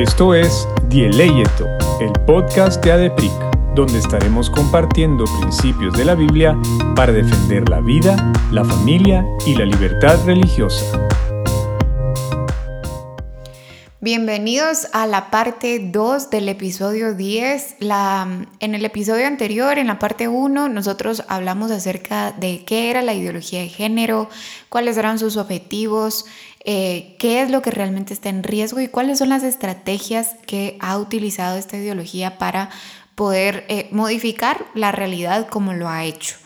Esto es Dieleyeto, el podcast de ADEPRIC, donde estaremos compartiendo principios de la Biblia para defender la vida, la familia y la libertad religiosa. Bienvenidos a la parte 2 del episodio 10. La, en el episodio anterior, en la parte 1, nosotros hablamos acerca de qué era la ideología de género, cuáles eran sus objetivos, eh, qué es lo que realmente está en riesgo y cuáles son las estrategias que ha utilizado esta ideología para poder eh, modificar la realidad como lo ha hecho.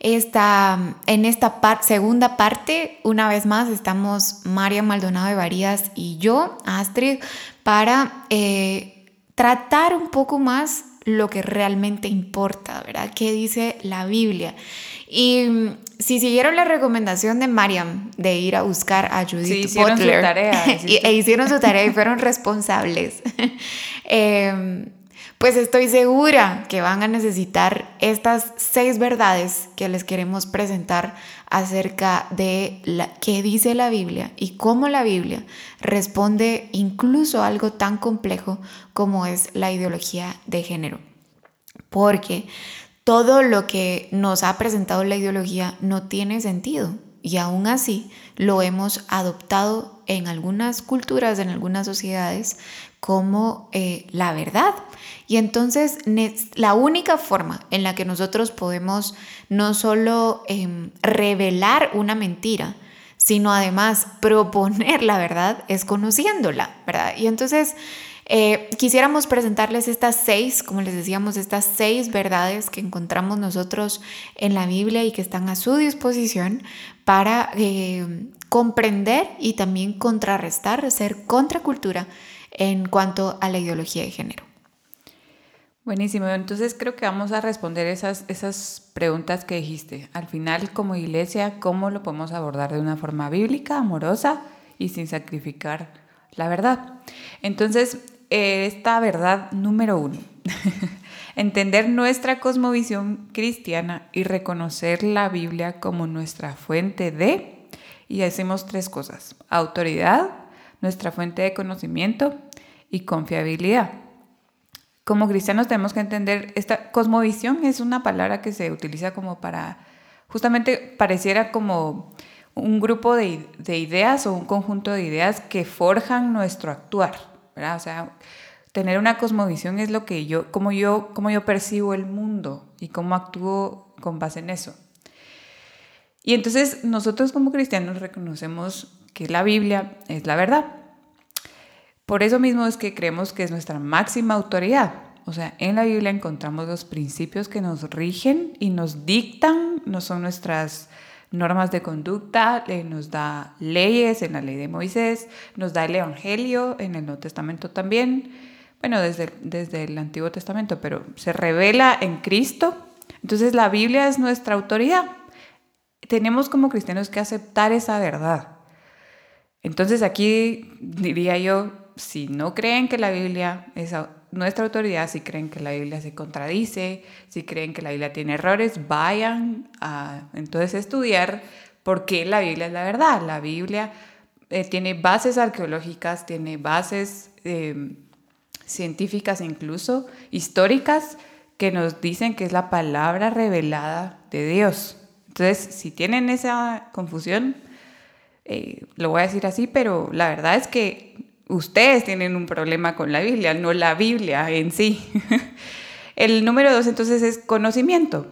Esta, en esta segunda parte, una vez más, estamos María Maldonado de Varías y yo, Astrid, para eh, tratar un poco más lo que realmente importa, ¿verdad? ¿Qué dice la Biblia? Y mm, si siguieron la recomendación de Mariam de ir a buscar a Judith sí, Butler, su tarea, e hicieron su tarea y fueron responsables, eh, pues estoy segura que van a necesitar estas seis verdades que les queremos presentar acerca de qué dice la Biblia y cómo la Biblia responde incluso a algo tan complejo como es la ideología de género. Porque todo lo que nos ha presentado la ideología no tiene sentido y aún así lo hemos adoptado en algunas culturas, en algunas sociedades, como eh, la verdad. Y entonces la única forma en la que nosotros podemos no solo em, revelar una mentira, sino además proponer la verdad es conociéndola, ¿verdad? Y entonces eh, quisiéramos presentarles estas seis, como les decíamos, estas seis verdades que encontramos nosotros en la Biblia y que están a su disposición para eh, comprender y también contrarrestar, ser contracultura en cuanto a la ideología de género. Buenísimo, entonces creo que vamos a responder esas, esas preguntas que dijiste. Al final, como iglesia, ¿cómo lo podemos abordar de una forma bíblica, amorosa y sin sacrificar la verdad? Entonces, esta verdad número uno, entender nuestra cosmovisión cristiana y reconocer la Biblia como nuestra fuente de, y hacemos tres cosas, autoridad, nuestra fuente de conocimiento y confiabilidad. Como cristianos tenemos que entender, esta cosmovisión es una palabra que se utiliza como para, justamente pareciera como un grupo de, de ideas o un conjunto de ideas que forjan nuestro actuar. O sea, tener una cosmovisión es lo que yo, como yo, como yo percibo el mundo y cómo actúo con base en eso. Y entonces nosotros como cristianos reconocemos que la Biblia es la verdad. Por eso mismo es que creemos que es nuestra máxima autoridad. O sea, en la Biblia encontramos los principios que nos rigen y nos dictan, no son nuestras normas de conducta, nos da leyes en la ley de Moisés, nos da el Evangelio en el Nuevo Testamento también, bueno, desde, desde el Antiguo Testamento, pero se revela en Cristo. Entonces la Biblia es nuestra autoridad. Tenemos como cristianos que aceptar esa verdad. Entonces aquí diría yo, si no creen que la Biblia es nuestra autoridad, si creen que la Biblia se contradice, si creen que la Biblia tiene errores, vayan a entonces estudiar por qué la Biblia es la verdad. La Biblia eh, tiene bases arqueológicas, tiene bases eh, científicas incluso, históricas, que nos dicen que es la palabra revelada de Dios. Entonces, si tienen esa confusión, eh, lo voy a decir así, pero la verdad es que ustedes tienen un problema con la Biblia, no la Biblia en sí. El número dos entonces es conocimiento.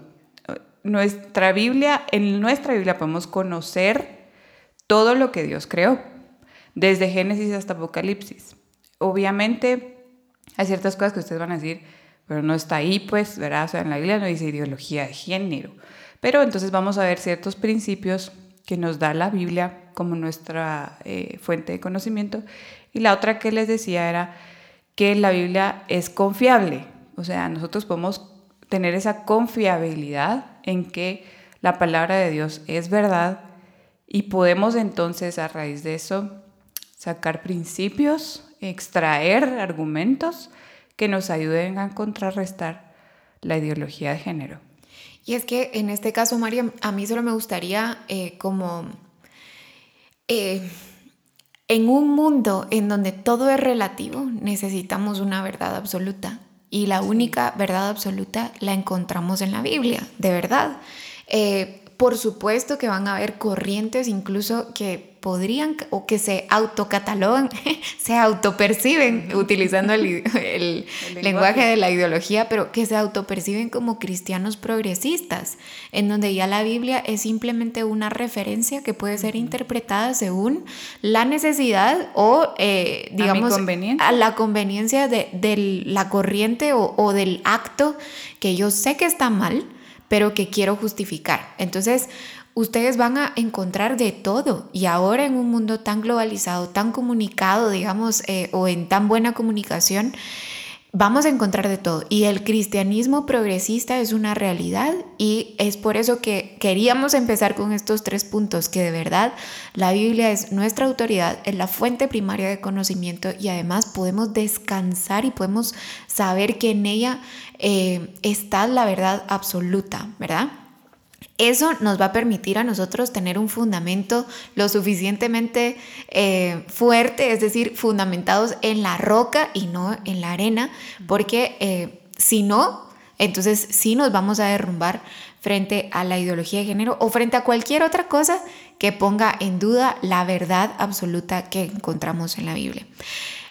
Nuestra Biblia, en nuestra Biblia podemos conocer todo lo que Dios creó, desde Génesis hasta Apocalipsis. Obviamente hay ciertas cosas que ustedes van a decir, pero no está ahí, pues, ¿verdad? O sea, en la Biblia no dice ideología de género. Pero entonces vamos a ver ciertos principios que nos da la Biblia como nuestra eh, fuente de conocimiento y la otra que les decía era que la Biblia es confiable. O sea, nosotros podemos tener esa confiabilidad en que la palabra de Dios es verdad y podemos entonces a raíz de eso sacar principios, extraer argumentos que nos ayuden a contrarrestar la ideología de género. Y es que en este caso, María, a mí solo me gustaría eh, como eh, En un mundo en donde todo es relativo, necesitamos una verdad absoluta. Y la única verdad absoluta la encontramos en la Biblia, de verdad. Eh, por supuesto que van a haber corrientes incluso que podrían o que se autocatalogan, se autoperciben, utilizando el, lenguaje. de la ideología, pero que se autoperciben como cristianos progresistas, en donde ya la Biblia es simplemente una referencia que puede ser interpretada según la necesidad o, eh, digamos, a, la conveniencia de, la corriente o, o del acto que yo sé que está mal pero que quiero justificar. Entonces, ustedes van a encontrar de todo. Y ahora en un mundo tan globalizado, tan comunicado, digamos, eh, o en tan buena comunicación, vamos a encontrar de todo. Y el cristianismo progresista es una realidad y es por eso que queríamos empezar con estos tres puntos, que de verdad la Biblia es nuestra autoridad, es la fuente primaria de conocimiento y además podemos descansar y podemos saber que en ella eh, está la verdad absoluta, ¿verdad? Eso nos va a permitir a nosotros tener un fundamento lo suficientemente eh, fuerte, es decir, fundamentados en la roca y no en la arena, porque eh, si no, entonces sí nos vamos a derrumbar frente a la ideología de género o frente a cualquier otra cosa que ponga en duda la verdad absoluta que encontramos en la Biblia.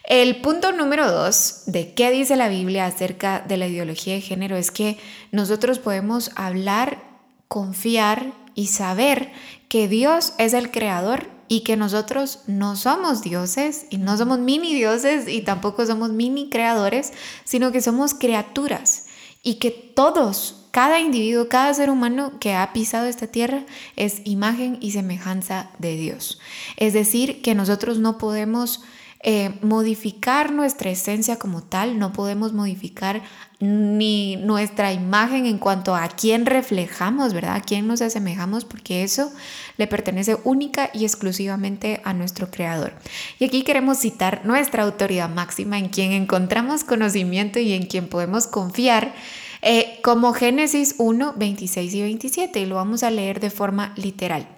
El punto número dos de qué dice la Biblia acerca de la ideología de género es que nosotros podemos hablar, confiar y saber que Dios es el creador y que nosotros no somos dioses y no somos mini dioses y tampoco somos mini creadores, sino que somos criaturas y que todos, cada individuo, cada ser humano que ha pisado esta tierra es imagen y semejanza de Dios. Es decir, que nosotros no podemos eh, modificar nuestra esencia como tal, no podemos modificar ni nuestra imagen en cuanto a quién reflejamos, ¿verdad? A quién nos asemejamos, porque eso le pertenece única y exclusivamente a nuestro creador. Y aquí queremos citar nuestra autoridad máxima en quien encontramos conocimiento y en quien podemos confiar. Eh, como Génesis 1, 26 y 27, y lo vamos a leer de forma literal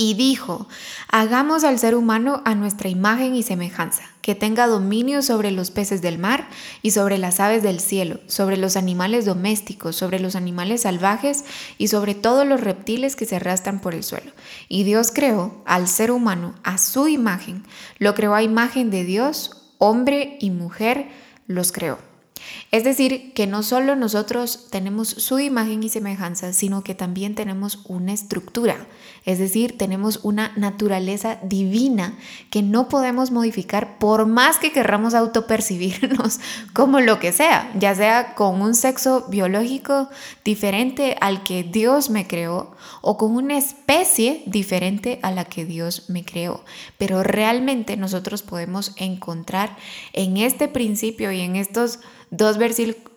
y dijo, hagamos al ser humano a nuestra imagen y semejanza, que tenga dominio sobre los peces del mar y sobre las aves del cielo, sobre los animales domésticos, sobre los animales salvajes y sobre todos los reptiles que se arrastran por el suelo. Y Dios creó al ser humano a su imagen, lo creó a imagen de Dios, hombre y mujer los creó. Es decir, que no solo nosotros tenemos su imagen y semejanza, sino que también tenemos una estructura, es decir, tenemos una naturaleza divina que no podemos modificar por más que querramos autopercibirnos como lo que sea, ya sea con un sexo biológico diferente al que Dios me creó o con una especie diferente a la que Dios me creó. Pero realmente nosotros podemos encontrar en este principio y en estos dos,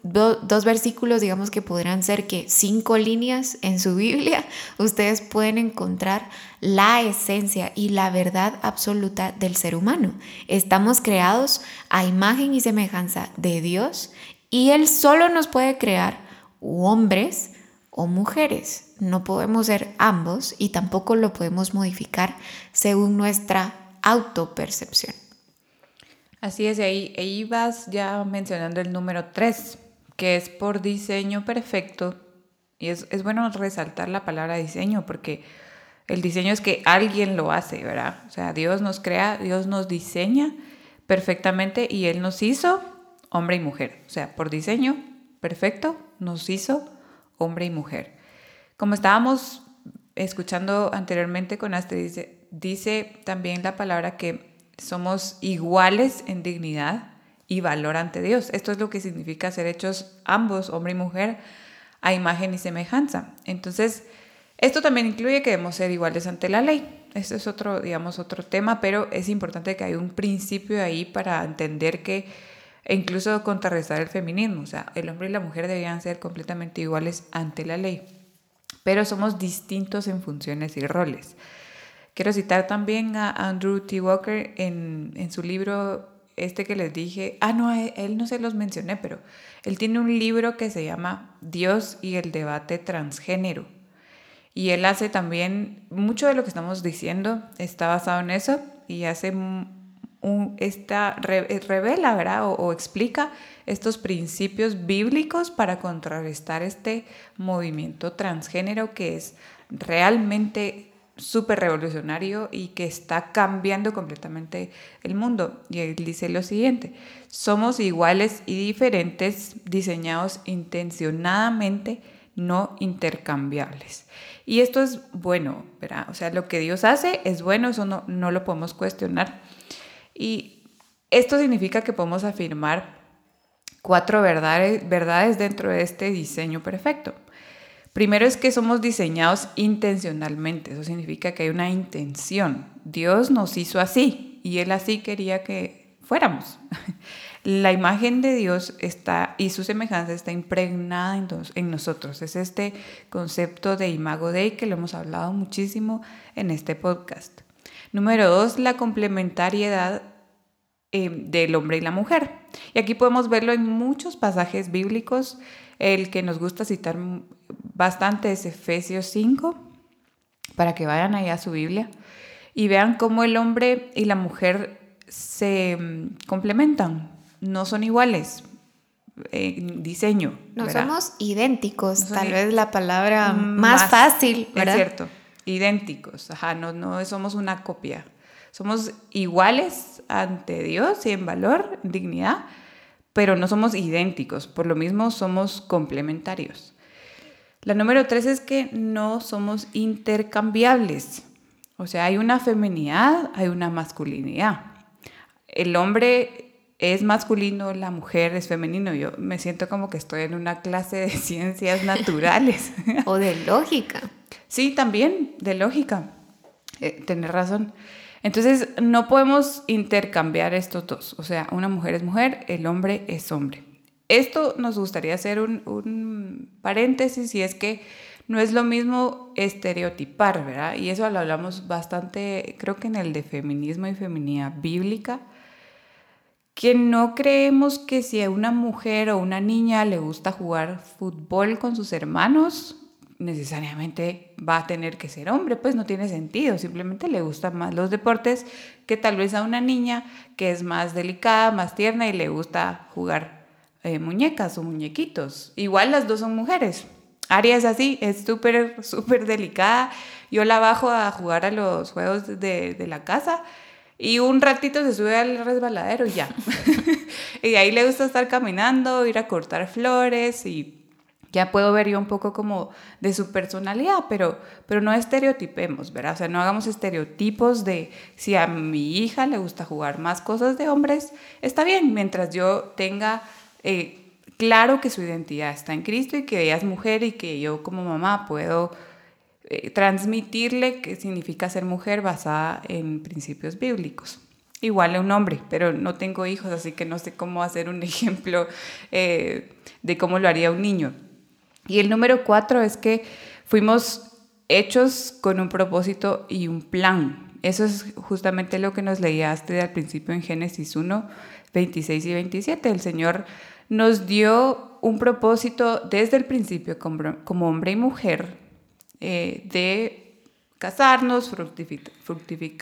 dos versículos, digamos que podrán ser que cinco líneas en su Biblia, ustedes pueden encontrar la esencia y la verdad absoluta del ser humano. Estamos creados a imagen y semejanza de Dios y Él solo nos puede crear hombres o mujeres. No podemos ser ambos y tampoco lo podemos modificar según nuestra autopercepción. Así es, y ahí, vas ya mencionando el número 3, que es por diseño perfecto. Y es, es bueno resaltar la palabra diseño, porque el diseño es que alguien lo hace, ¿verdad? O sea, Dios nos crea, Dios nos diseña perfectamente y Él nos hizo hombre y mujer. O sea, por diseño perfecto nos hizo hombre y mujer. Como estábamos escuchando anteriormente con Astrid, dice también la palabra que somos iguales en dignidad y valor ante Dios. Esto es lo que significa ser hechos ambos, hombre y mujer, a imagen y semejanza. Entonces, esto también incluye que debemos ser iguales ante la ley. Este es otro, digamos, otro tema, pero es importante que hay un principio ahí para entender que e incluso contrarrestar el feminismo. O sea, el hombre y la mujer deberían ser completamente iguales ante la ley, pero somos distintos en funciones y roles. Quiero citar también a Andrew T. Walker en, en su libro, este que les dije, ah, no, él no se los mencioné, pero él tiene un libro que se llama Dios y el debate transgénero. Y él hace también, mucho de lo que estamos diciendo está basado en eso. y hace un, esta, revela ¿verdad? O, o explica estos principios bíblicos para contrarrestar este movimiento transgénero que es realmente súper revolucionario y que está cambiando completamente el mundo. Y él dice lo siguiente, somos iguales y diferentes, diseñados intencionadamente, no intercambiables. Y esto es bueno. O sea, lo que Dios hace es bueno, eso no, lo podemos cuestionar. Y esto significa que podemos afirmar cuatro verdades dentro de este diseño perfecto. Primero es que somos diseñados intencionalmente, eso significa que hay una intención. Dios nos hizo así y Él así quería que fuéramos. La imagen de Dios está y su semejanza está impregnada en, nosotros. Es este concepto de imago Dei que lo hemos hablado muchísimo en este podcast. Número dos, la complementariedad eh, del hombre y la mujer. Y aquí podemos verlo en muchos pasajes bíblicos. El que nos gusta citar bastante es Efesios 5, para que vayan ahí a su Biblia y vean cómo el hombre y la mujer se mm, complementan, no son iguales en diseño. No somos idénticos, tal vez la palabra mm, más, fácil, ¿verdad? Es cierto, idénticos, ajá, no, no somos una copia. Somos iguales ante Dios y en valor, dignidad, pero no somos idénticos, por lo mismo somos complementarios. La número tres es que no somos intercambiables. O sea, hay una feminidad, hay una masculinidad. El hombre es masculino, la mujer es femenino. Yo me siento como que estoy en una clase de ciencias naturales. o de lógica. Sí, también, de lógica. Eh, tener razón. Entonces, no podemos intercambiar estos dos. O sea, una mujer es mujer, el hombre es hombre. Esto nos gustaría hacer un, paréntesis y es que no es lo mismo estereotipar, ¿verdad? Y eso lo hablamos bastante, creo que en el de feminismo y feminidad bíblica, que no creemos que si a una mujer o una niña le gusta jugar fútbol con sus hermanos, necesariamente va a tener que ser hombre, pues no tiene sentido, simplemente le gustan más los deportes que tal vez a una niña que es más delicada, más tierna y le gusta jugar eh, muñecas o muñequitos. Igual las dos son mujeres. Aria es así, es súper, súper delicada. Yo la bajo a jugar a los juegos de, de la casa y un ratito se sube al resbaladero y ya. y ahí le gusta estar caminando, ir a cortar flores y ya puedo ver yo un poco como de su personalidad, pero, pero no estereotipemos, ¿verdad? O sea, no hagamos estereotipos de si a mi hija le gusta jugar más cosas de hombres, está bien, mientras yo tenga eh, claro que su identidad está en Cristo y que ella es mujer y que yo como mamá puedo eh, transmitirle qué significa ser mujer basada en principios bíblicos. Igual a un hombre, pero no tengo hijos, así que no sé cómo hacer un ejemplo eh, de cómo lo haría un niño. Y el número cuatro es que fuimos hechos con un propósito y un plan. Eso es justamente lo que nos leíaste al principio en Génesis 1, 26 y 27. El Señor nos dio un propósito desde el principio como, hombre y mujer eh, de casarnos,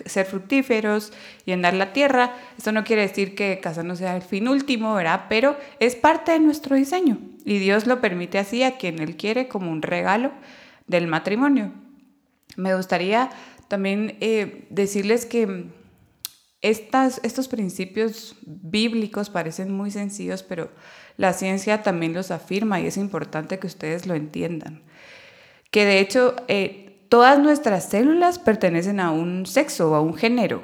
ser fructíferos, llenar la tierra. Esto no quiere decir que casarnos sea el fin último, ¿verdad? Pero es parte de nuestro diseño y Dios lo permite así a quien Él quiere como un regalo del matrimonio. Me gustaría también eh, decirles que estos principios bíblicos parecen muy sencillos, pero la ciencia también los afirma y es importante que ustedes lo entiendan. Que de hecho eh, todas nuestras células pertenecen a un sexo o a un género.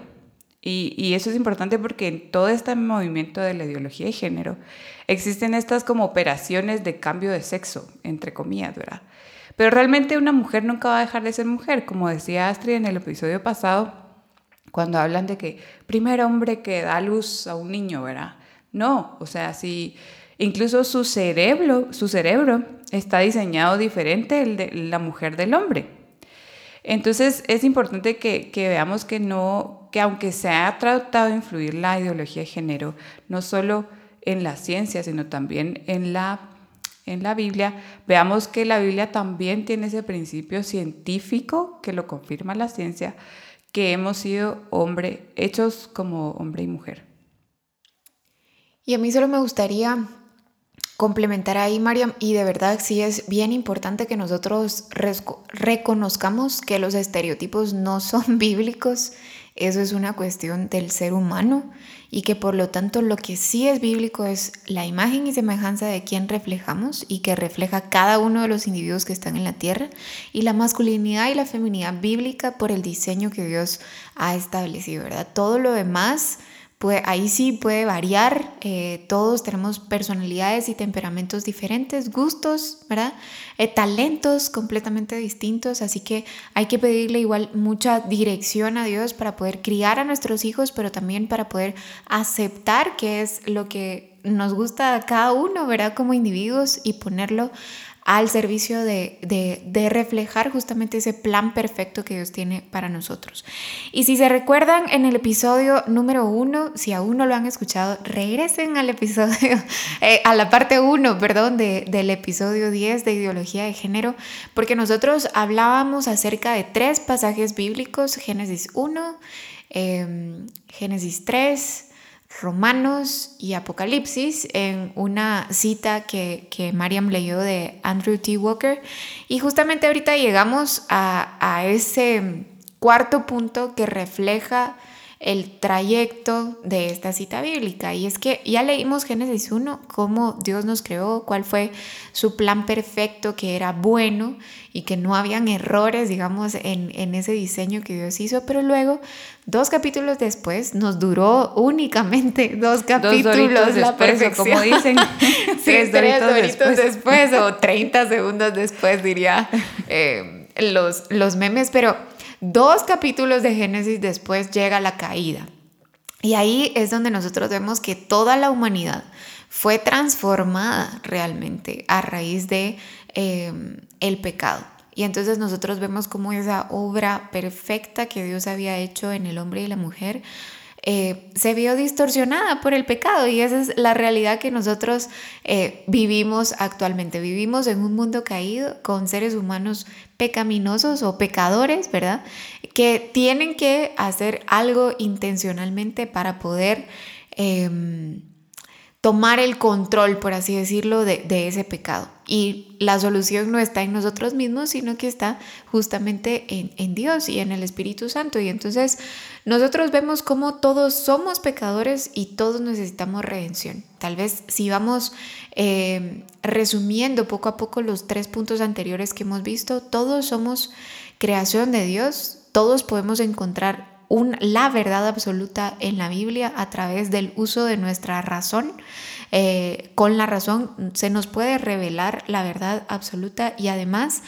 Y, y, eso es importante porque en todo este movimiento de la ideología de género existen estas como operaciones de cambio de sexo, entre comillas, ¿verdad? Pero realmente una mujer nunca va a dejar de ser mujer, como decía Astrid en el episodio pasado cuando hablan de que primer hombre que da luz a un niño, ¿verdad? No, o sea, si incluso su cerebro, su cerebro está diseñado diferente el de la mujer del hombre. Entonces es importante que, veamos que no, que aunque se ha tratado de influir la ideología de género, no solo en la ciencia, sino también en la, en la Biblia, veamos que la Biblia también tiene ese principio científico que lo confirma la ciencia, que hemos sido hombre, hechos como hombre y mujer. Y a mí solo me gustaría complementar ahí, Mariam, y de verdad sí es bien importante que nosotros reconozcamos que los estereotipos no son bíblicos, eso es una cuestión del ser humano y que por lo tanto lo que sí es bíblico es la imagen y semejanza de quien reflejamos y que refleja cada uno de los individuos que están en la tierra y la masculinidad y la feminidad bíblica por el diseño que Dios ha establecido, ¿verdad? Todo lo demás ahí sí puede variar, eh, todos tenemos personalidades y temperamentos diferentes, gustos, ¿verdad? Eh, talentos completamente distintos, así que hay que pedirle igual mucha dirección a Dios para poder criar a nuestros hijos, pero también para poder aceptar qué es lo que nos gusta a cada uno, ¿verdad? Como individuos y ponerlo al servicio de, de, reflejar justamente ese plan perfecto que Dios tiene para nosotros. Y si se recuerdan en el episodio número uno, si aún no lo han escuchado, regresen al episodio, eh, a la parte uno, perdón, de, del episodio 10 de ideología de género, porque nosotros hablábamos acerca de tres pasajes bíblicos, Génesis 1, em, Génesis 3, Romanos y Apocalipsis en una cita que, que Mariam leyó de Andrew T. Walker. Y justamente ahorita llegamos a, a ese cuarto punto que refleja el trayecto de esta cita bíblica. Y es que ya leímos Génesis 1, cómo Dios nos creó, cuál fue su plan perfecto, que era bueno y que no habían errores, digamos, en, en ese diseño que Dios hizo. Pero luego, dos capítulos después, nos duró únicamente dos capítulos la perfección. como dicen. tres, después. después. o 30 segundos después, diría eh, los, los memes. Pero Dos capítulos de Génesis después llega la caída. Y ahí es donde nosotros vemos que toda la humanidad fue transformada realmente a raíz de em, el pecado. Y entonces nosotros vemos como esa obra perfecta que Dios había hecho en el hombre y la mujer eh, se vio distorsionada por el pecado y esa es la realidad que nosotros eh, vivimos actualmente. Vivimos en un mundo caído con seres humanos pecaminosos o pecadores, ¿verdad? Que tienen que hacer algo intencionalmente para poder... Em, tomar el control, por así decirlo, de, ese pecado. Y la solución no está en nosotros mismos, sino que está justamente en, Dios y en el Espíritu Santo. Y entonces nosotros vemos cómo todos somos pecadores y todos necesitamos redención. Tal vez si vamos eh, resumiendo poco a poco los tres puntos anteriores que hemos visto, todos somos creación de Dios, todos podemos encontrar la verdad absoluta en la Biblia a través del uso de nuestra razón. Eh, con la razón se nos puede revelar la verdad absoluta y además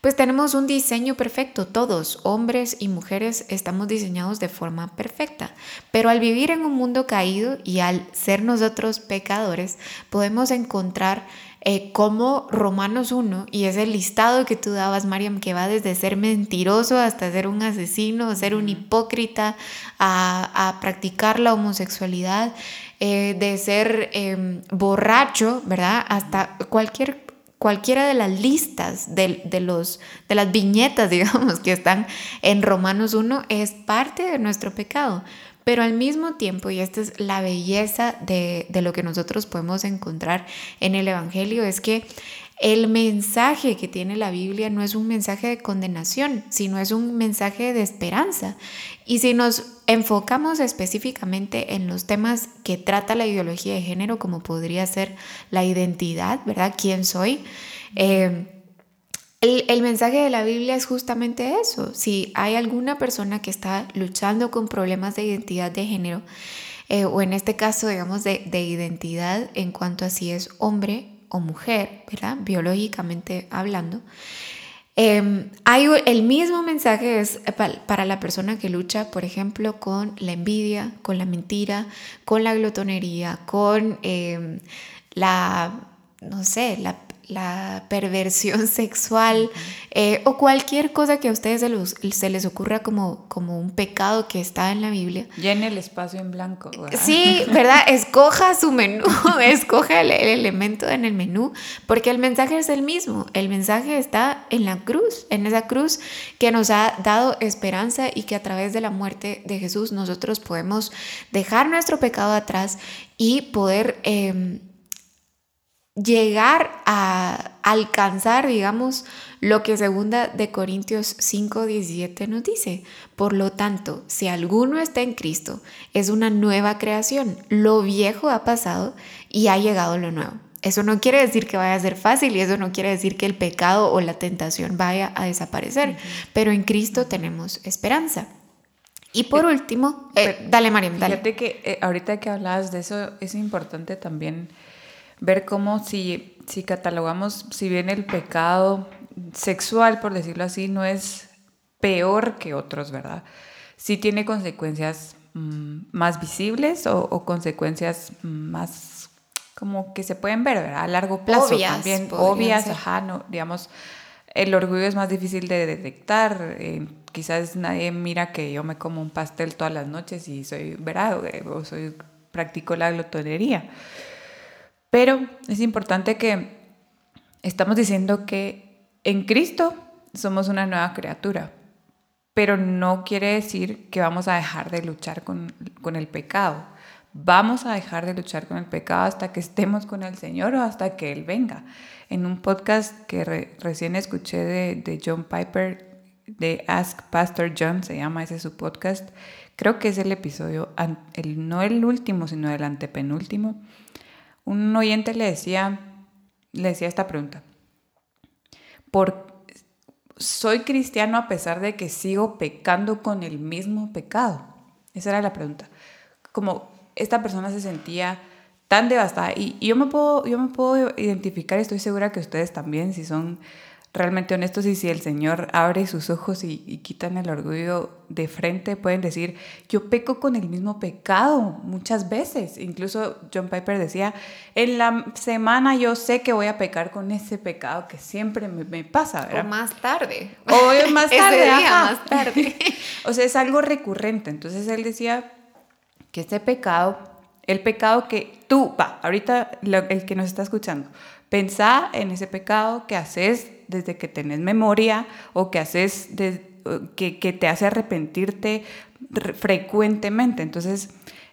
pues tenemos un diseño perfecto, todos, hombres y mujeres, estamos diseñados de forma perfecta. Pero al vivir en un mundo caído y al ser nosotros pecadores, podemos encontrar eh, como Romanos 1, y es el listado que tú dabas, Mariam, que va desde ser mentiroso hasta ser un asesino, ser un hipócrita, a, practicar la homosexualidad, eh, de ser em, borracho, ¿verdad? Hasta cualquier cualquiera de las listas de, los, de las viñetas, digamos, que están en Romanos 1 es parte de nuestro pecado. Pero al mismo tiempo, y esta es la belleza de, lo que nosotros podemos encontrar en el Evangelio, es que el mensaje que tiene la Biblia no es un mensaje de condenación, sino es un mensaje de esperanza. Y si nos enfocamos específicamente en los temas que trata la ideología de género, como podría ser la identidad, ¿verdad? ¿Quién soy? Eh, el, mensaje de la Biblia es justamente eso. Si hay alguna persona que está luchando con problemas de identidad de género, eh, o en este caso, digamos, de, identidad en cuanto a si es hombre o mujer, ¿verdad? Biológicamente hablando, em, hay el mismo mensaje es para la persona que lucha, por ejemplo, con la envidia, con la mentira, con la glotonería, con em, la, no sé, la la perversión sexual eh, o cualquier cosa que a ustedes se, se, les ocurra como, como un pecado que está en la Biblia. Llene el espacio en blanco. Sí, ¿verdad? Escoja su menú, escoja el, elemento en el menú, porque el mensaje es el mismo. El mensaje está en la cruz, en esa cruz que nos ha dado esperanza y que a través de la muerte de Jesús nosotros podemos dejar nuestro pecado atrás y poder... Em, llegar a alcanzar, digamos, lo que segunda de Corintios 5, 17 nos dice. Por lo tanto, si alguno está en Cristo, es una nueva creación. Lo viejo ha pasado y ha llegado lo nuevo. Eso no quiere decir que vaya a ser fácil y eso no quiere decir que el pecado o la tentación vaya a desaparecer, pero en Cristo tenemos esperanza. Y por último, eh, dale María, dale. Fíjate que eh, ahorita que hablabas de eso, es importante también ver cómo si, si catalogamos, si bien el pecado sexual, por decirlo así, no es peor que otros, ¿verdad? Sí tiene consecuencias mm, más visibles o, consecuencias más como que se pueden ver, ¿verdad? A largo plazo también, obvias, ajá, no, digamos, el orgullo es más difícil de detectar. Eh, quizás nadie mira que yo me como un pastel todas las noches y soy, ¿verdad? O soy, practico la glotonería. Pero es importante que estamos diciendo que en Cristo somos una nueva criatura, pero no quiere decir que vamos a dejar de luchar con, el pecado. Vamos a dejar de luchar con el pecado hasta que estemos con el Señor o hasta que Él venga. En un podcast que recién escuché de, John Piper, de Ask Pastor John, se llama ese su podcast, creo que es el episodio, no el último, sino el antepenúltimo, un oyente le decía, le decía esta pregunta. ¿Por, ¿Soy cristiano a pesar de que sigo pecando con el mismo pecado? Esa era la pregunta. Como esta persona se sentía tan devastada. Y, yo, me puedo, yo me puedo identificar, estoy segura que ustedes también, si son realmente honestos y si el Señor abre sus ojos y, quitan el orgullo de frente, pueden decir, yo peco con el mismo pecado muchas veces. Incluso John Piper decía, en la semana yo sé que voy a pecar con ese pecado que siempre me, pasa, ¿verdad? O más tarde. O más tarde. más tarde. o sea, es algo recurrente. Entonces él decía que ese pecado, el pecado que tú, va, ahorita el que nos está escuchando, pensá en ese pecado que haces desde que tenés memoria o que haces que, te hace arrepentirte frecuentemente. Entonces,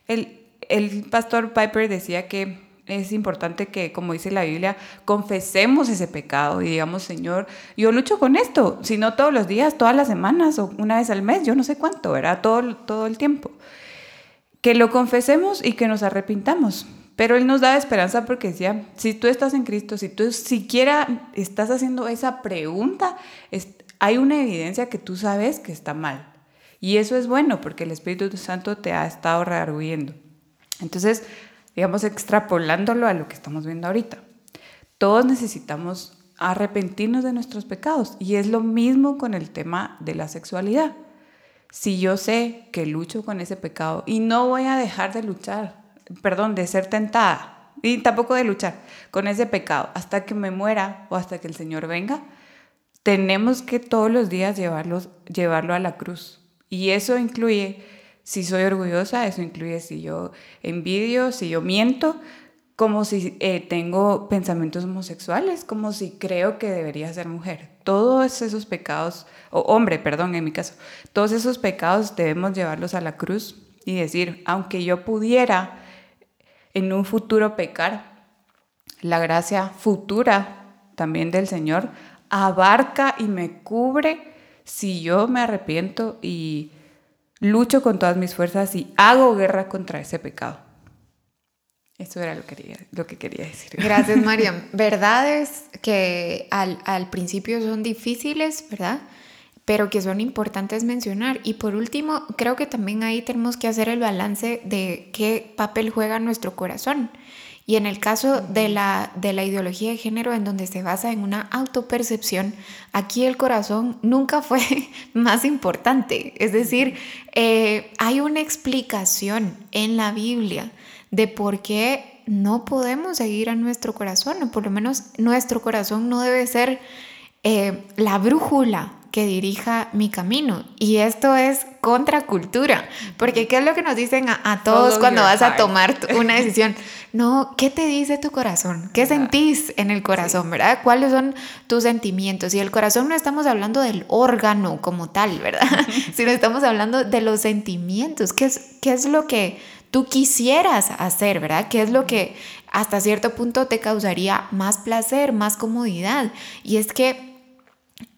el, el pastor Piper decía que es importante que, como dice la Biblia, confesemos ese pecado y digamos, Señor, yo lucho con esto, si no todos los días, todas las semanas o una vez al mes, yo no sé cuánto, ¿verdad? Todo, todo el tiempo. Que lo confesemos y que nos arrepintamos. Pero Él nos da esperanza porque decía, si tú estás en Cristo, si tú siquiera estás haciendo esa pregunta, hay una evidencia que tú sabes que está mal. Y eso es bueno porque el Espíritu Santo te ha estado rearguyendo. Entonces, digamos, extrapolándolo a lo que estamos viendo ahorita. Todos necesitamos arrepentirnos de nuestros pecados. Y es lo mismo con el tema de la sexualidad. Si yo sé que lucho con ese pecado y no voy a dejar de luchar, perdón, de ser tentada y tampoco de luchar con ese pecado hasta que me muera o hasta que el Señor venga, tenemos que todos los días llevarlos, llevarlo a la cruz. Y eso incluye, si soy orgullosa, eso incluye si yo envidio, si yo miento, como si eh, tengo pensamientos homosexuales, como si creo que debería ser mujer. Todos esos pecados, o hombre, perdón, en mi caso, todos esos pecados debemos llevarlos a la cruz y decir, aunque yo pudiera en un futuro pecar. La gracia futura también del Señor abarca y me cubre si yo me arrepiento y lucho con todas mis fuerzas y hago guerra contra ese pecado. Eso era lo que quería, lo que quería decir. Gracias, Mariam. Verdades que al, al principio son difíciles, ¿verdad? Pero que son importantes mencionar. Y por último, creo que también ahí tenemos que hacer el balance de qué papel juega nuestro corazón. Y en el caso de la, de la ideología de género, en donde se basa en una autopercepción, aquí el corazón nunca fue más importante. Es decir, eh, hay una explicación en la Biblia de por qué no podemos seguir a nuestro corazón, o por lo menos nuestro corazón no debe ser eh, la brújula que dirija mi camino. Y esto es contracultura, porque ¿qué es lo que nos dicen a, todos cuando vas a tomar una decisión? No, ¿qué te dice tu corazón? ¿Qué sentís en el corazón, verdad? ¿Cuáles son tus sentimientos? Y el corazón no estamos hablando del órgano como tal, ¿verdad? Sino estamos hablando de los sentimientos. ¿Qué es, qué es lo que tú quisieras hacer, verdad? ¿Qué es lo que hasta cierto punto te causaría más placer, más comodidad? Y es que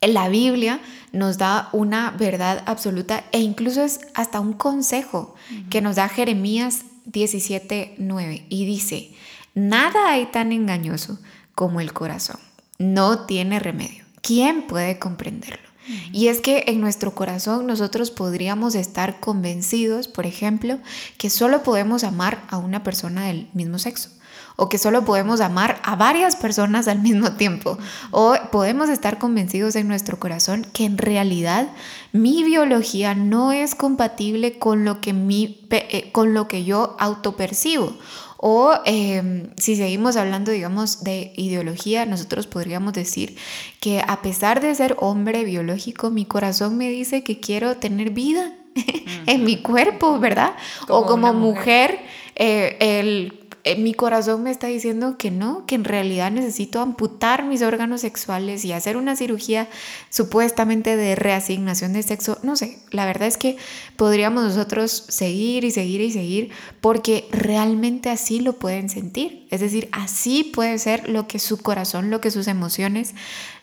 la Biblia nos da una verdad absoluta e incluso es hasta un consejo que nos da Jeremías 17:9 y dice, nada hay tan engañoso como el corazón, no tiene remedio. ¿Quién puede comprenderlo? Y es que en nuestro corazón nosotros podríamos estar convencidos, por ejemplo, que solo podemos amar a una persona del mismo sexo o que solo podemos amar a varias personas al mismo tiempo, o podemos estar convencidos en nuestro corazón que en realidad mi biología no es compatible con lo que, mi, eh, con lo que yo autopercibo. O em, si seguimos hablando, digamos, de ideología, nosotros podríamos decir que a pesar de ser hombre biológico, mi corazón me dice que quiero tener vida en mi cuerpo, ¿verdad? o como mujer, eh, el mi corazón me está diciendo que no, que en realidad necesito amputar mis órganos sexuales y hacer una cirugía supuestamente de reasignación de sexo. No sé, la verdad es que podríamos nosotros seguir y seguir y seguir porque realmente así lo pueden sentir. Es decir, así puede ser lo que su corazón, lo que sus emociones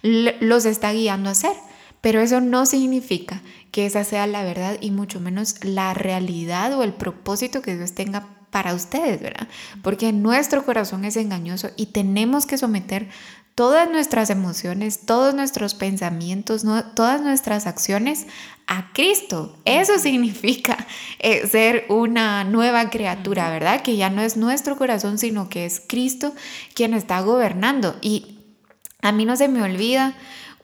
los está guiando a hacer. Pero eso no significa que esa sea la verdad y mucho menos la realidad o el propósito que Dios tenga para ustedes, ¿verdad? Porque nuestro corazón es engañoso y tenemos que someter todas nuestras emociones, todos nuestros pensamientos, todas nuestras acciones a Cristo. Eso significa eh, ser una nueva criatura, ¿verdad? Que ya no es nuestro corazón, sino que es Cristo quien está gobernando. Y a mí no se me olvida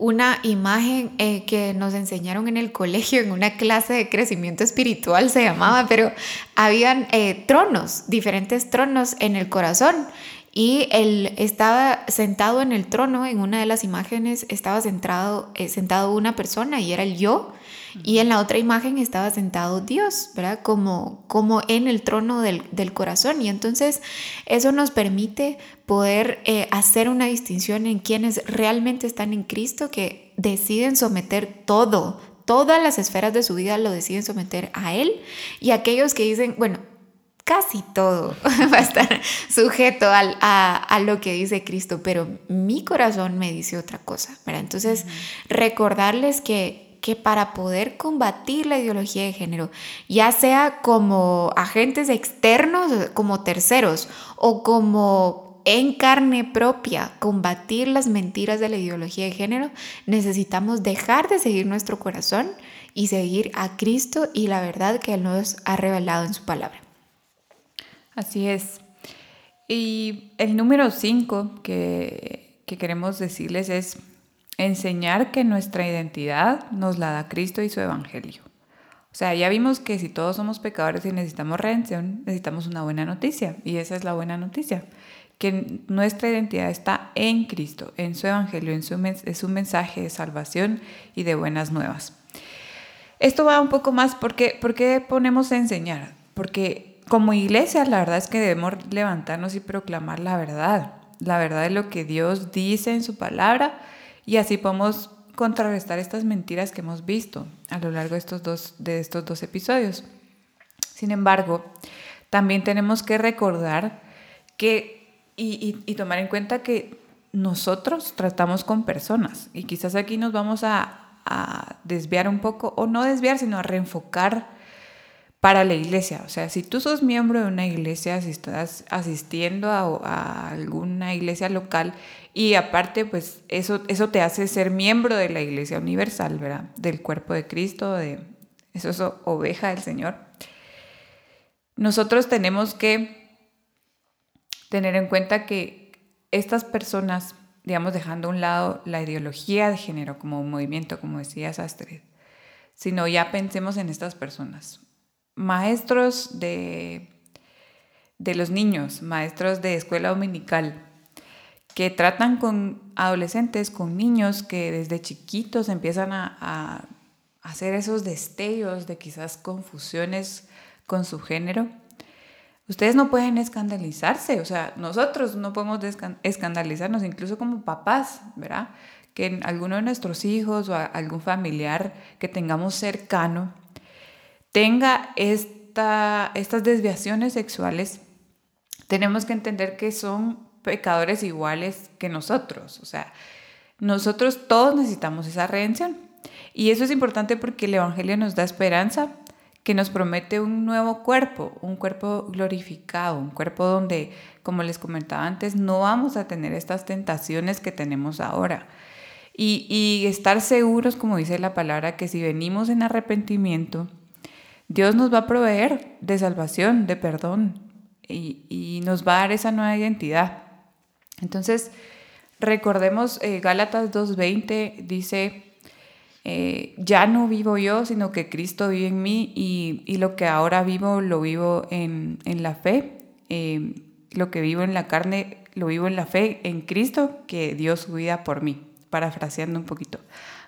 una imagen eh, que nos enseñaron en el colegio, en una clase de crecimiento espiritual se llamaba, pero habían eh, tronos, diferentes tronos en el corazón. Y él estaba sentado en el trono, en una de las imágenes estaba sentado, eh, sentado una persona y era el yo, y en la otra imagen estaba sentado Dios, ¿verdad? Como, como en el trono del, corazón. Y entonces eso nos permite poder eh, hacer una distinción en quienes realmente están en Cristo, que deciden someter todo, todas las esferas de su vida lo deciden someter a Él, y aquellos que dicen, bueno, casi todo va a estar sujeto a, lo que dice Cristo, pero mi corazón me dice otra cosa, ¿verdad? Entonces, recordarles que que para poder combatir la ideología de género, ya sea como agentes externos, como terceros, o como en carne propia, combatir las mentiras de la ideología de género, necesitamos dejar de seguir nuestro corazón y seguir a Cristo y la verdad que Él nos ha revelado en su palabra. Así es. Y el número cinco que, que queremos decirles es enseñar que nuestra identidad nos la da Cristo y su Evangelio. O sea, ya vimos que si todos somos pecadores y necesitamos redención, necesitamos una buena noticia. Y esa es la buena noticia, que nuestra identidad está en Cristo, en su Evangelio, en su, es un mensaje de salvación y de buenas nuevas. Esto va un poco más porque, ¿por qué ponemos a enseñar? Porque como iglesia la verdad es que debemos levantarnos y proclamar la verdad. La verdad es lo que Dios dice en su palabra y así podemos contrarrestar estas mentiras que hemos visto a lo largo de estos dos, episodios. Sin embargo, también tenemos que recordar que y, tomar en cuenta que nosotros tratamos con personas y quizás aquí nos vamos a, a desviar un poco, o no desviar, sino a reenfocar para la iglesia. O sea, si tú sos miembro de una iglesia, si estás asistiendo a, alguna iglesia local y aparte, pues eso, eso te hace ser miembro de la iglesia universal, ¿verdad? Del cuerpo de Cristo, de eso es oveja del Señor. Nosotros tenemos que tener en cuenta que estas personas, digamos, dejando a un lado la ideología de género como un movimiento, como decía Astrid, sino ya pensemos en estas personas maestros de, de los niños, maestros de escuela dominical, que tratan con adolescentes, con niños que desde chiquitos empiezan a, hacer esos destellos de quizás confusiones con su género. Ustedes no pueden escandalizarse, o sea, nosotros no podemos escandalizarnos, incluso como papás, ¿verdad? Que alguno de nuestros hijos o algún familiar que tengamos cercano tenga esta, estas desviaciones sexuales, tenemos que entender que son pecadores iguales que nosotros. O sea, nosotros todos necesitamos esa redención. Y eso es importante porque el Evangelio nos da esperanza, que nos promete un nuevo cuerpo, un cuerpo glorificado, un cuerpo donde, como les comentaba antes, no vamos a tener estas tentaciones que tenemos ahora. Y, y estar seguros, como dice la palabra, que si venimos en arrepentimiento, Dios nos va a proveer de salvación, de perdón, y, y nos va a dar esa nueva identidad. Entonces, recordemos, eh, Gálatas 2.20 dice, eh, ya no vivo yo, sino que Cristo vive en mí y, lo que ahora vivo lo vivo en, en la fe. Eh, lo que vivo en la carne lo vivo en la fe en Cristo que Dios cuida por mí, parafraseando un poquito.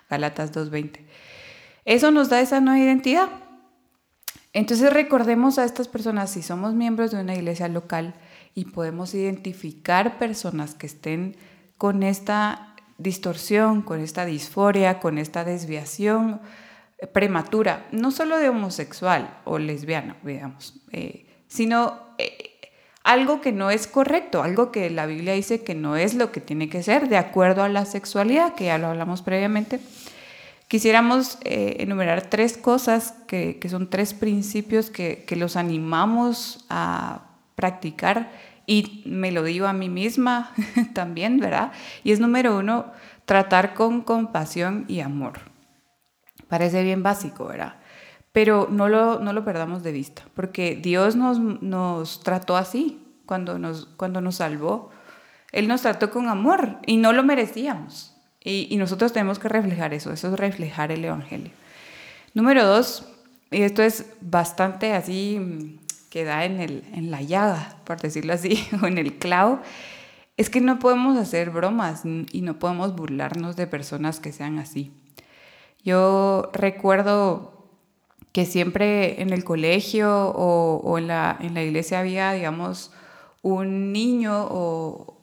Gálatas 2.20. Eso nos da esa nueva identidad. Entonces recordemos a estas personas, si somos miembros de una iglesia local y podemos identificar personas que estén con esta distorsión, con esta disforia, con esta desviación prematura, no solo de homosexual o lesbiana, digamos, eh, sino eh, algo que no es correcto, algo que la Biblia dice que no es lo que tiene que ser de acuerdo a la sexualidad, que ya lo hablamos previamente. Quisiéramos eh, enumerar tres cosas que, son tres principios que, que, los animamos a practicar y me lo digo a mí misma también, ¿verdad? Y es número uno, tratar con compasión y amor. Parece bien básico, ¿verdad? Pero no lo, no lo perdamos de vista, porque Dios nos, nos trató así cuando nos, cuando nos salvó. Él nos trató con amor y no lo merecíamos. Y, nosotros tenemos que reflejar eso, eso es reflejar el Evangelio. Número dos, y esto es bastante así, mm, que da en, el, en la llaga, por decirlo así, o en el clavo, es que no podemos hacer bromas y no podemos burlarnos de personas que sean así. Yo recuerdo que siempre en el colegio o, o en, la, en la iglesia había, digamos, un niño o,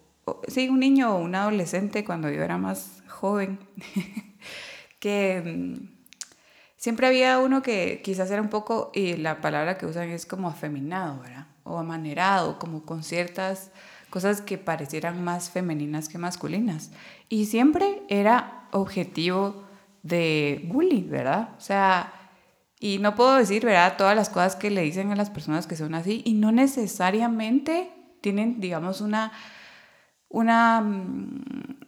sí, un niño o un adolescente cuando yo era más joven, que mm, siempre había uno que quizás era un poco, y la palabra que usan es como afeminado, ¿verdad? O amanerado, como con ciertas cosas que parecieran más femeninas que masculinas. Y siempre era objetivo de bullying, ¿verdad? O sea, y no puedo decir, ¿verdad? Todas las cosas que le dicen a las personas que son así y no necesariamente tienen, digamos, una, una mm,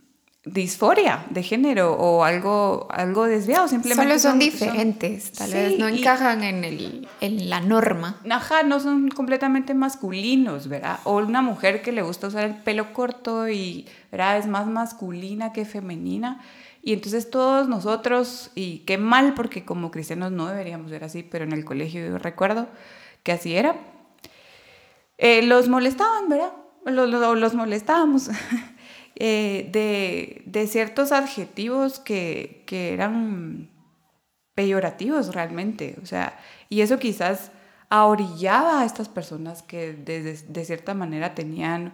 disforia de género o algo, algo desviado, simplemente. Solo son, diferentes, tal vez no encajan en, el, en la norma. Ajá, no son completamente masculinos, ¿verdad? O una mujer que le gusta usar el pelo corto y, ¿verdad? Es más masculina que femenina. Y entonces todos nosotros, y qué mal porque como cristianos no deberíamos ser así, pero en el colegio yo recuerdo que así era, eh, los molestaban, ¿verdad? Los, los, los molestábamos. Eh, de, ciertos adjetivos que, eran peyorativos realmente. O sea, y eso quizás ahorillaba a estas personas que de, de, cierta manera tenían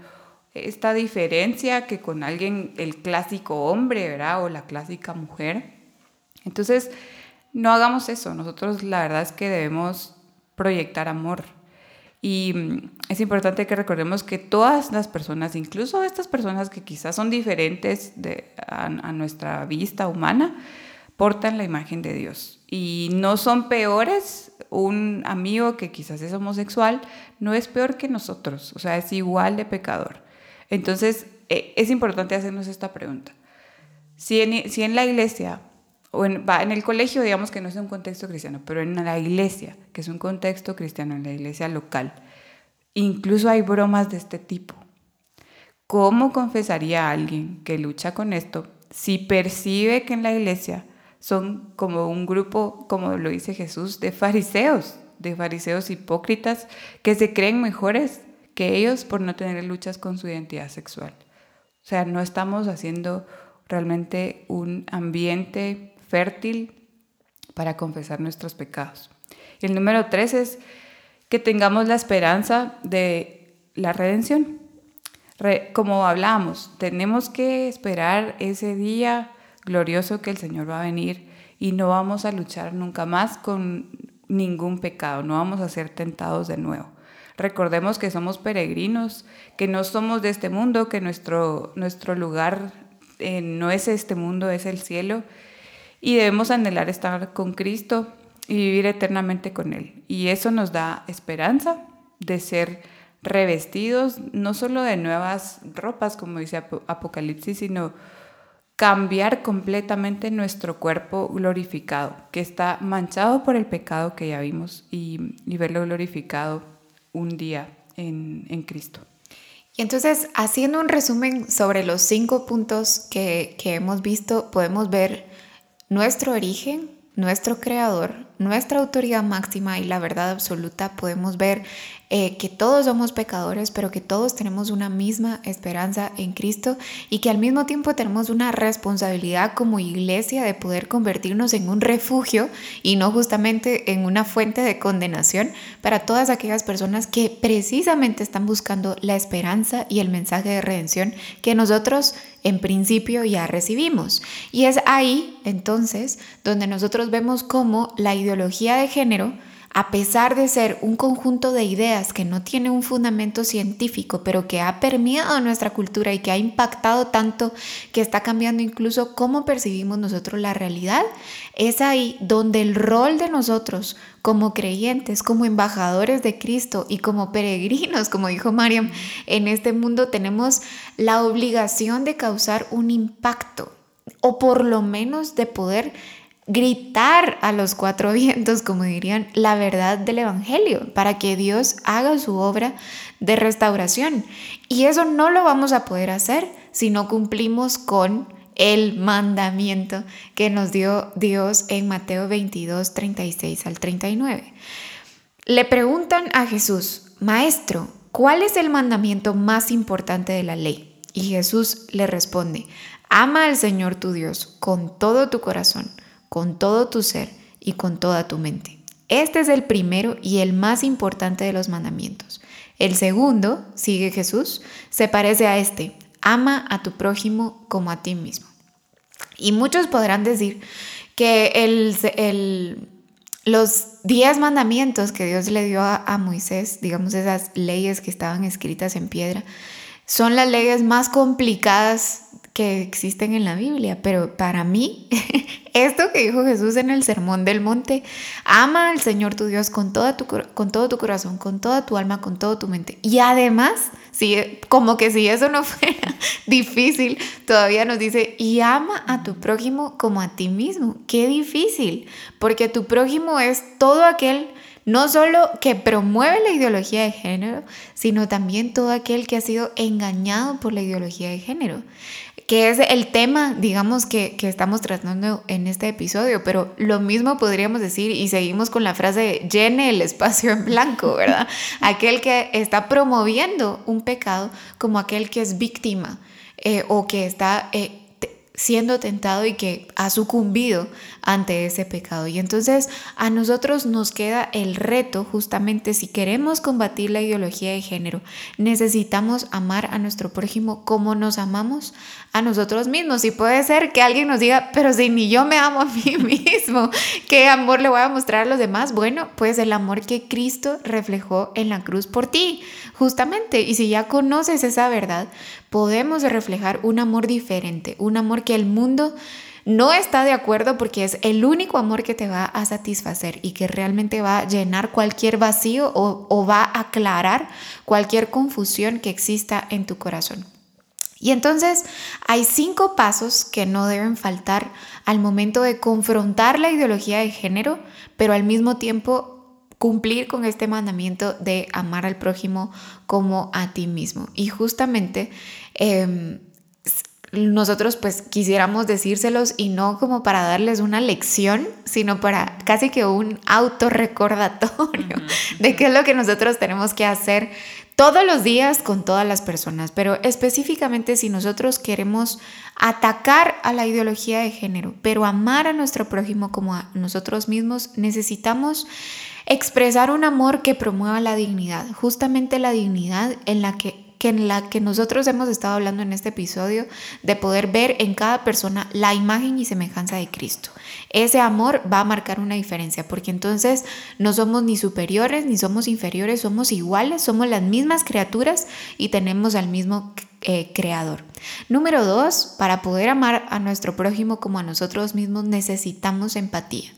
esta diferencia que con alguien, el clásico hombre, ¿verdad? O la clásica mujer. Entonces, no hagamos eso. Nosotros la verdad es que debemos proyectar amor. Y mm, es importante que recordemos que todas las personas, incluso estas personas que quizás son diferentes de, a, nuestra vista humana, portan la imagen de Dios. Y no son peores, un amigo que quizás es homosexual no es peor que nosotros, o sea, es igual de pecador. Entonces, e, es importante hacernos esta pregunta. Si en, si en la iglesia o en, va, en el colegio, digamos que no es un contexto cristiano, pero en la iglesia, que es un contexto cristiano, en la iglesia local, incluso hay bromas de este tipo. ¿Cómo confesaría a alguien que lucha con esto si percibe que en la iglesia son como un grupo, como lo dice Jesús, de fariseos, de fariseos hipócritas que se creen mejores que ellos por no tener luchas con su identidad sexual. O sea, no estamos haciendo realmente un ambiente fértil para confesar nuestros pecados. El número tres es que tengamos la esperanza de la redención. como hablábamos, tenemos que esperar ese día glorioso que el Señor va a venir y no vamos a luchar nunca más con ningún pecado, no vamos a ser tentados de nuevo. Recordemos que somos peregrinos, que no somos de este mundo, que nuestro, nuestro lugar eh, no es este mundo, es el cielo, y debemos anhelar estar con Cristo y vivir eternamente con Él. Y eso nos da esperanza de ser revestidos no solo de nuevas ropas, como dice Apocalipsis, sino cambiar completamente nuestro cuerpo glorificado, que está manchado por el pecado que ya vimos, y, verlo glorificado un día en, en, Cristo. Y entonces, haciendo un resumen sobre los cinco puntos que, que hemos visto, podemos ver nuestro origen, nuestro creador, nuestra autoridad máxima y la verdad absoluta, podemos ver eh, que todos somos pecadores, pero que todos tenemos una misma esperanza en Cristo y que al mismo tiempo tenemos una responsabilidad como iglesia de poder convertirnos en un refugio y no justamente en una fuente de condenación para todas aquellas personas que precisamente están buscando la esperanza y el mensaje de redención que nosotros en principio ya recibimos. Y es ahí entonces donde nosotros vemos cómo la ideología de género a pesar de ser un conjunto de ideas que no tiene un fundamento científico, pero que ha permeado nuestra cultura y que ha impactado tanto que está cambiando incluso cómo percibimos nosotros la realidad, es ahí donde el rol de nosotros como creyentes, como embajadores de Cristo y como peregrinos, como dijo Mariam, en este mundo tenemos la obligación de causar un impacto o por lo menos de poder gritar a los cuatro vientos, como dirían, la verdad del Evangelio, para que Dios haga su obra de restauración. Y eso no lo vamos a poder hacer si no cumplimos con el mandamiento que nos dio Dios en Mateo 22, 36 al 39. Le preguntan a Jesús, Maestro, ¿cuál es el mandamiento más importante de la ley? Y Jesús le responde, Ama al Señor tu Dios con todo tu corazón con todo tu ser y con toda tu mente. Este es el primero y el más importante de los mandamientos. El segundo, sigue Jesús, se parece a este, ama a tu prójimo como a ti mismo. Y muchos podrán decir que los diez mandamientos que Dios le dio a, a Moisés, digamos esas leyes que estaban escritas en piedra, son las leyes más complicadas que existen en la Biblia, pero para mí, esto que dijo Jesús en el Sermón del Monte, ama al Señor tu Dios con, toda tu, con todo tu corazón, con toda tu alma, con todo tu mente. Y además, como que si eso no fuera difícil, todavía nos dice, y ama a tu prójimo como a ti mismo. Qué difícil, porque tu prójimo es todo aquel no solo que promueve la ideología de género, sino también todo aquel que ha sido engañado por la ideología de género que es el tema, digamos, que, estamos tratando en este episodio, pero lo mismo podríamos decir y seguimos con la frase llene el espacio en blanco, ¿verdad? aquel que está promoviendo un pecado como aquel que es víctima eh, o que está eh, siendo tentado y que ha sucumbido ante ese pecado. Y entonces a nosotros nos queda el reto, justamente si queremos combatir la ideología de género, necesitamos amar a nuestro prójimo como nos amamos a nosotros mismos. Y puede ser que alguien nos diga, pero si ni yo me amo a mí mismo, ¿qué amor le voy a mostrar a los demás? Bueno, pues el amor que Cristo reflejó en la cruz por ti, justamente. Y si ya conoces esa verdad, podemos reflejar un amor diferente, un amor que el mundo no está de acuerdo porque es el único amor que te va a satisfacer y que realmente va a llenar cualquier vacío o, va a aclarar cualquier confusión que exista en tu corazón. Y entonces hay cinco pasos que no deben faltar al momento de confrontar la ideología de género, pero al mismo tiempo cumplir con este mandamiento de amar al prójimo como a ti mismo. Y justamente em, nosotros pues quisiéramos decírselos y no como para darles una lección, sino para casi que un autorrecordatorio de qué es lo que nosotros tenemos que hacer todos los días con todas las personas, pero específicamente si nosotros queremos atacar a la ideología de género, pero amar a nuestro prójimo como a nosotros mismos, necesitamos expresar un amor que promueva la dignidad, justamente la dignidad en la que que en la que nosotros hemos estado hablando en este episodio, de poder ver en cada persona la imagen y semejanza de Cristo. Ese amor va a marcar una diferencia, porque entonces no somos ni superiores ni somos inferiores, somos iguales, somos las mismas criaturas y tenemos al mismo eh, creador. Número dos, para poder amar a nuestro prójimo como a nosotros mismos necesitamos empatía.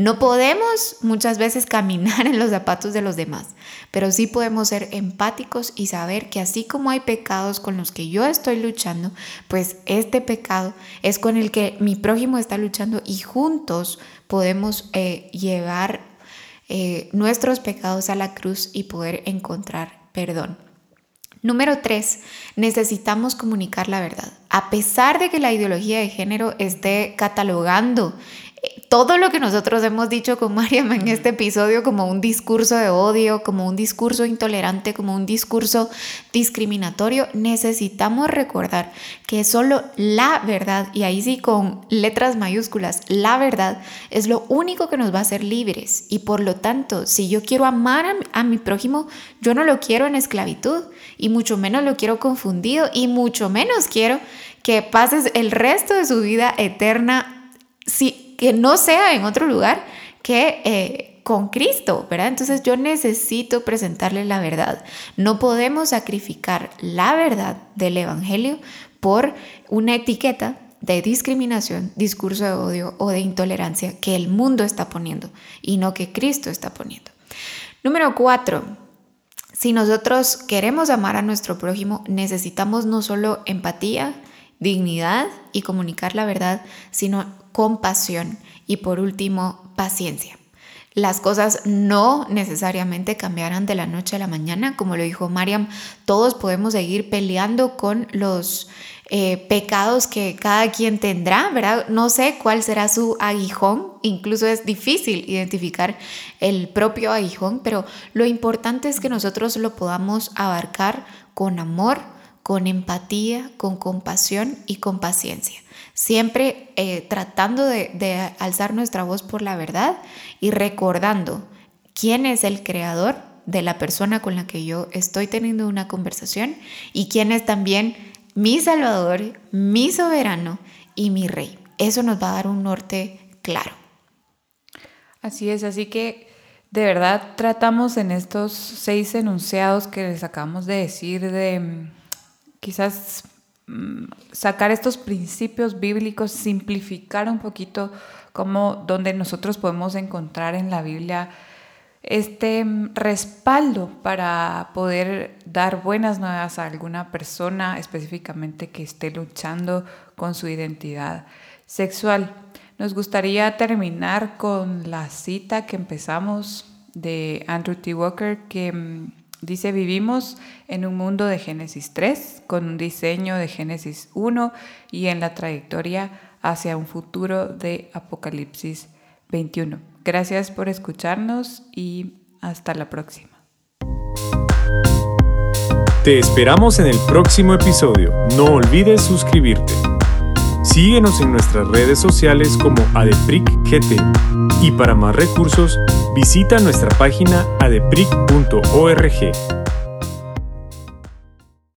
No podemos muchas veces caminar en los zapatos de los demás, pero sí podemos ser empáticos y saber que así como hay pecados con los que yo estoy luchando, pues este pecado es con el que mi prójimo está luchando y juntos podemos eh, llevar eh, nuestros pecados a la cruz y poder encontrar perdón. Número tres, necesitamos comunicar la verdad. A pesar de que la ideología de género esté catalogando todo lo que nosotros hemos dicho con Mariam en este episodio como un discurso de odio, como un discurso intolerante, como un discurso discriminatorio, necesitamos recordar que solo la verdad, y ahí sí con letras mayúsculas, la verdad es lo único que nos va a hacer libres. Y por lo tanto, si yo quiero amar a, mi prójimo, yo no lo quiero en esclavitud, y mucho menos lo quiero confundido, y mucho menos quiero que pases el resto de su vida eterna. Si que no sea en otro lugar que eh, con Cristo, ¿verdad? Entonces yo necesito presentarle la verdad. No podemos sacrificar la verdad del Evangelio por una etiqueta de discriminación, discurso de odio o de intolerancia que el mundo está poniendo y no que Cristo está poniendo. Número cuatro, si nosotros queremos amar a nuestro prójimo, necesitamos no solo empatía, dignidad y comunicar la verdad, sino compasión y por último, paciencia. Las cosas no necesariamente cambiarán de la noche a la mañana, como lo dijo Mariam, todos podemos seguir peleando con los eh, pecados que cada quien tendrá, ¿verdad? No sé cuál será su aguijón, incluso es difícil identificar el propio aguijón, pero lo importante es que nosotros lo podamos abarcar con amor, con empatía, con compasión y con paciencia siempre eh, tratando de, alzar nuestra voz por la verdad y recordando quién es el creador de la persona con la que yo estoy teniendo una conversación y quién es también mi Salvador, mi soberano y mi Rey. Eso nos va a dar un norte claro. Así es, así que de verdad tratamos en estos seis enunciados que les acabamos de decir de mm, quizás Mm, sacar estos principios bíblicos, simplificar un poquito como donde nosotros podemos encontrar en la Biblia este mm, respaldo para poder dar buenas nuevas a alguna persona específicamente que esté luchando con su identidad sexual. Nos gustaría terminar con la cita que empezamos de Andrew T. Walker que mm, Dice, vivimos en un mundo de Génesis 3, con un diseño de Génesis 1 y en la trayectoria hacia un futuro de Apocalipsis 21. Gracias por escucharnos y hasta la próxima. Te esperamos en el próximo episodio. No olvides suscribirte. Síguenos en nuestras redes sociales como AdepricGT y para más recursos visita nuestra página adepric.org.